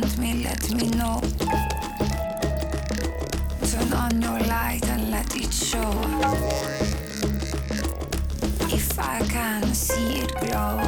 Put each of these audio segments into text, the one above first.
want me, let me know. Turn on your light and let it show. If I can see it glow.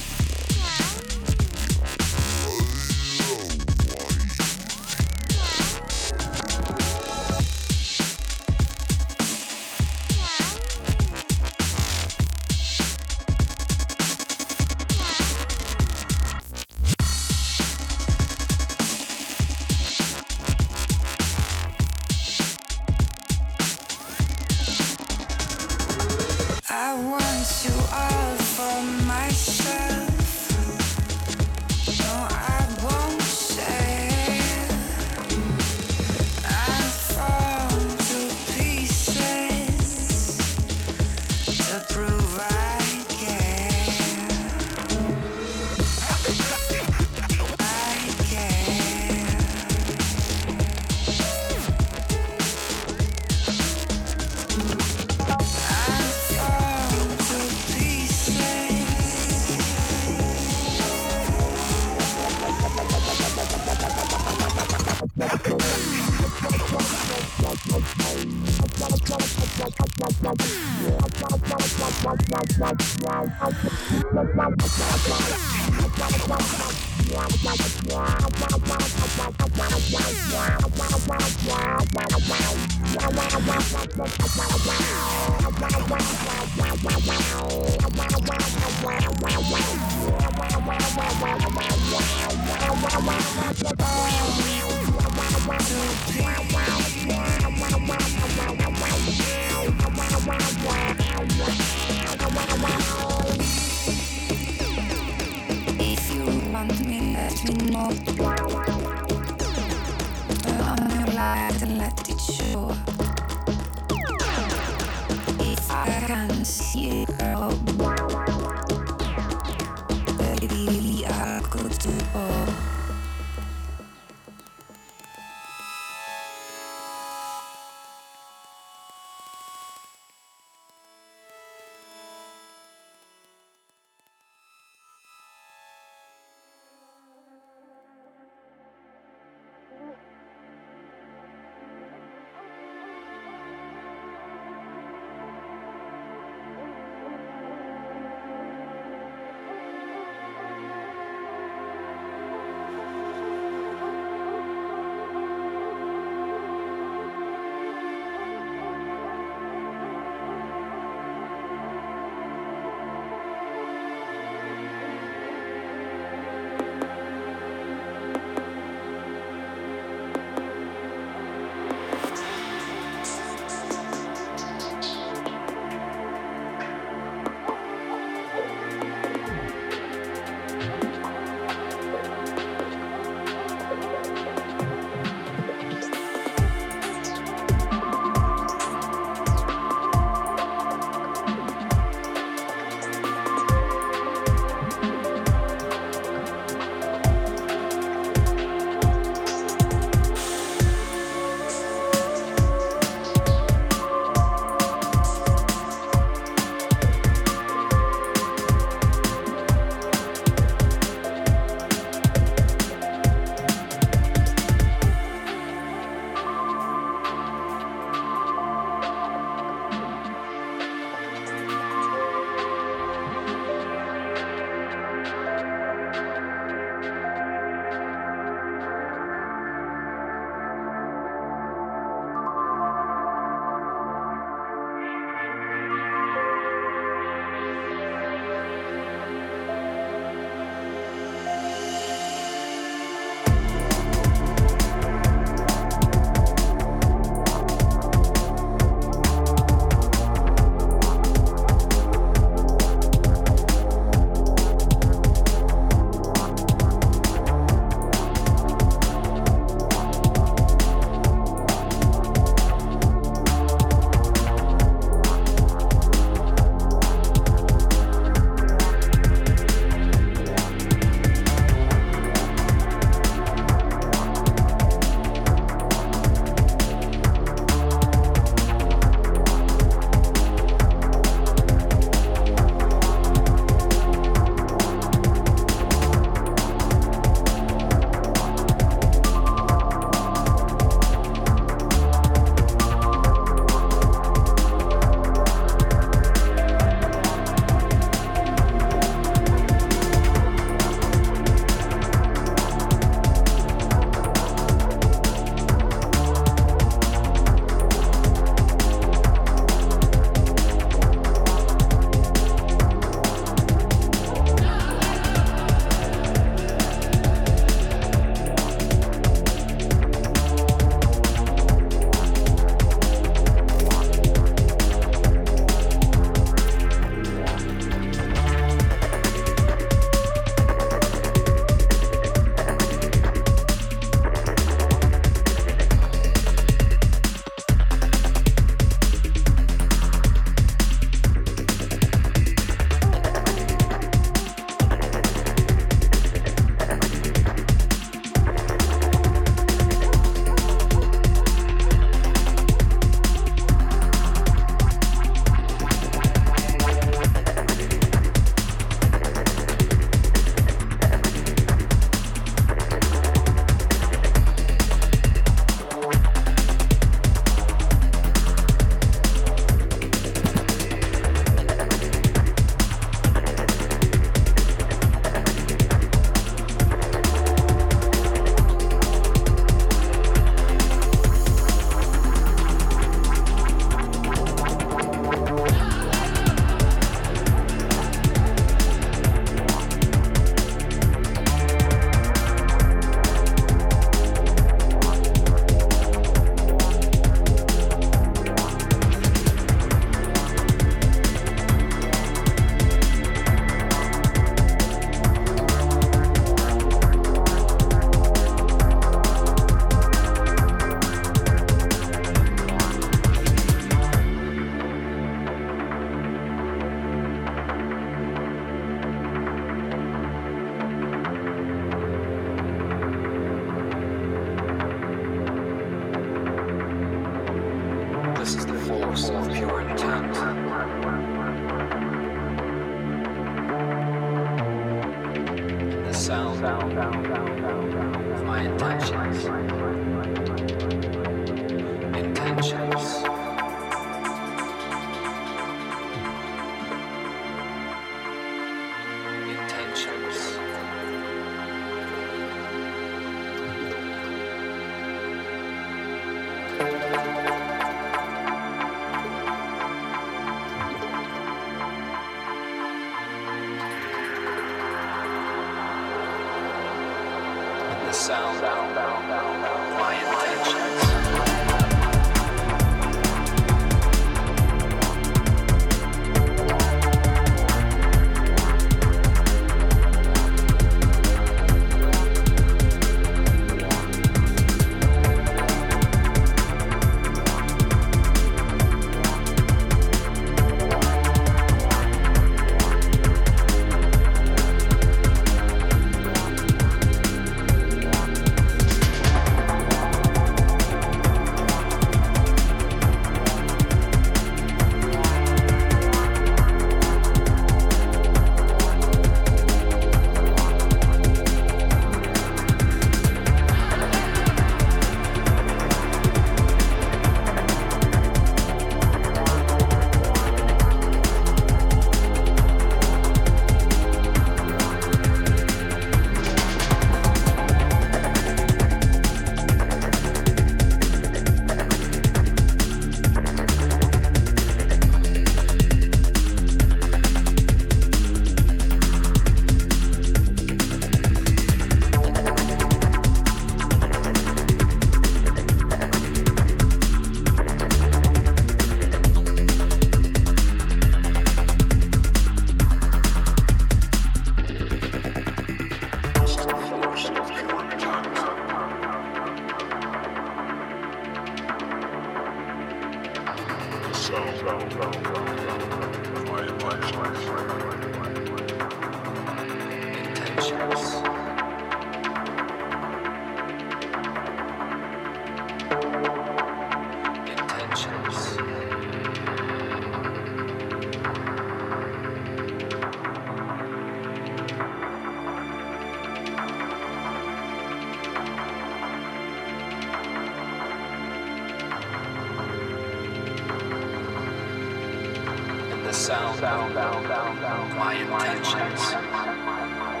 the sound, of my intentions.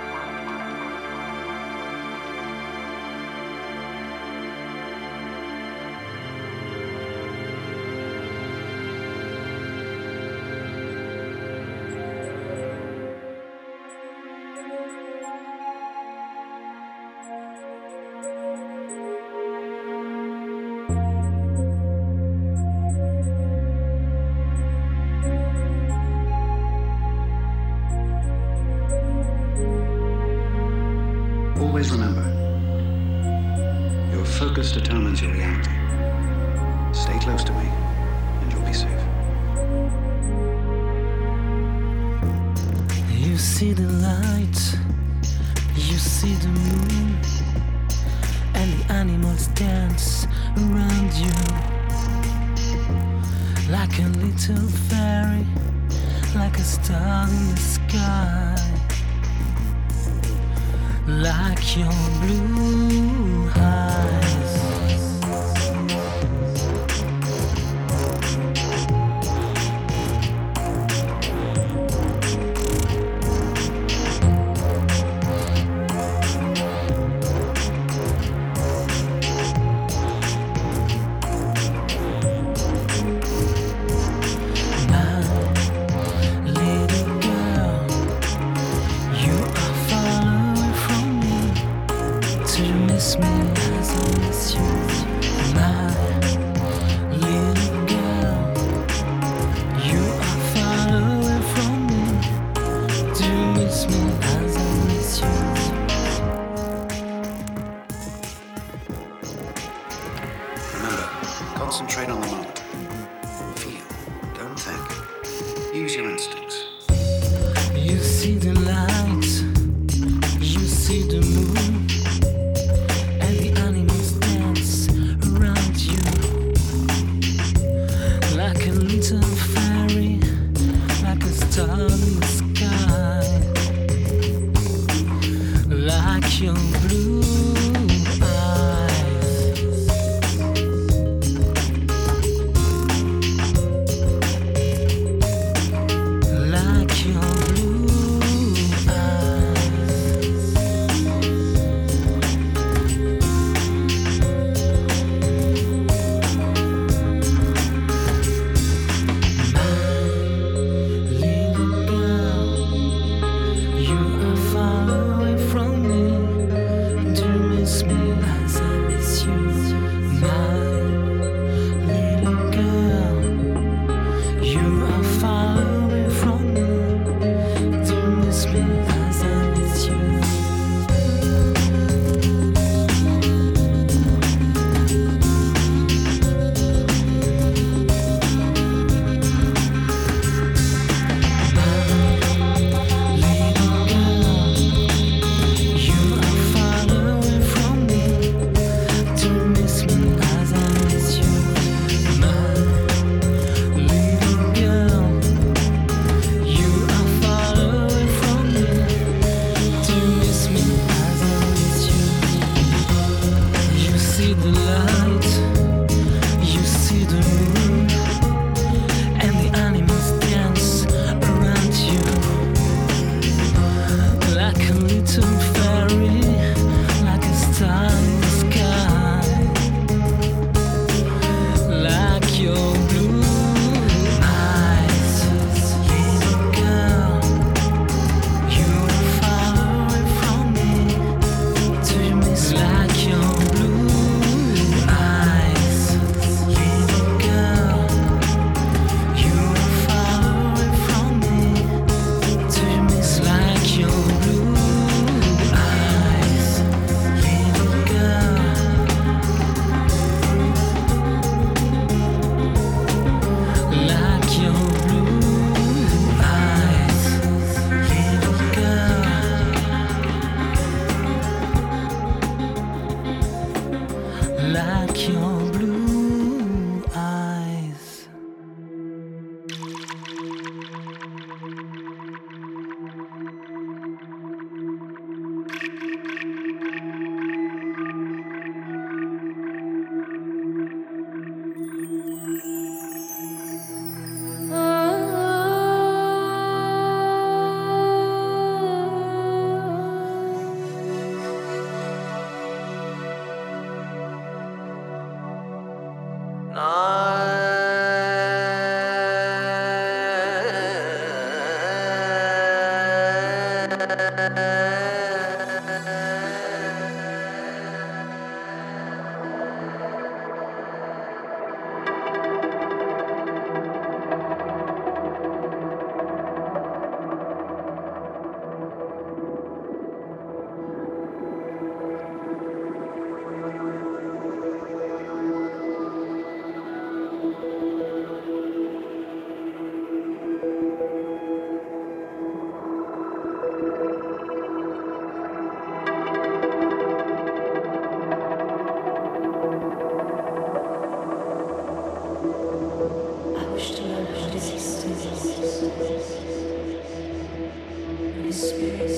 Like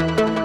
There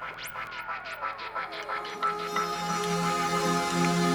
thank you